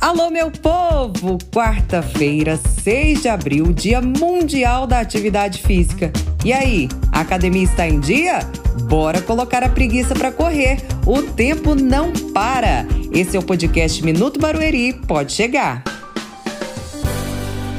Alô, meu povo! Quarta-feira, 6 de abril, Dia Mundial da Atividade Física. E aí, a academia está em dia? Bora colocar a preguiça para correr. O tempo não para. Esse é o podcast Minuto Barueri. Pode chegar.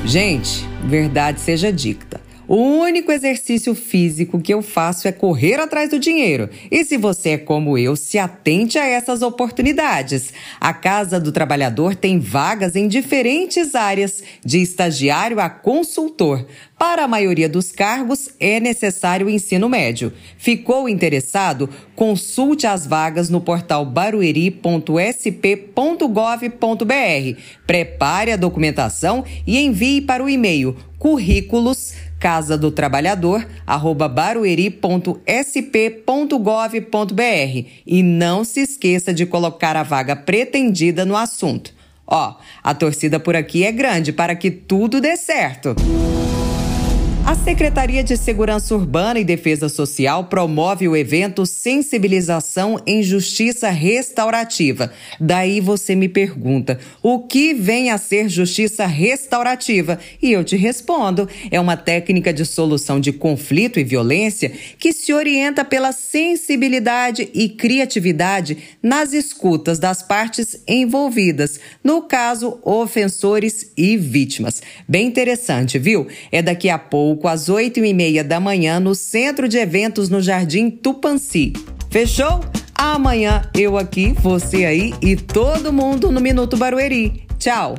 Gente, verdade seja dicta. O único exercício físico que eu faço é correr atrás do dinheiro. E se você é como eu, se atente a essas oportunidades. A Casa do Trabalhador tem vagas em diferentes áreas, de estagiário a consultor. Para a maioria dos cargos, é necessário o ensino médio. Ficou interessado? Consulte as vagas no portal barueri.sp.gov.br. Prepare a documentação e envie para o e-mail currículos casa do trabalhador barueri.sp.gov.br e não se esqueça de colocar a vaga pretendida no assunto. Ó, a torcida por aqui é grande para que tudo dê certo. A Secretaria de Segurança Urbana e Defesa Social promove o evento Sensibilização em Justiça Restaurativa. Daí você me pergunta: o que vem a ser justiça restaurativa? E eu te respondo: é uma técnica de solução de conflito e violência que se orienta pela sensibilidade e criatividade nas escutas das partes envolvidas, no caso, ofensores e vítimas. Bem interessante, viu? É daqui a pouco pouco, às oito e meia da manhã, no Centro de Eventos no Jardim Tupanci. Fechou? Amanhã eu aqui, você aí e todo mundo no Minuto Barueri. Tchau!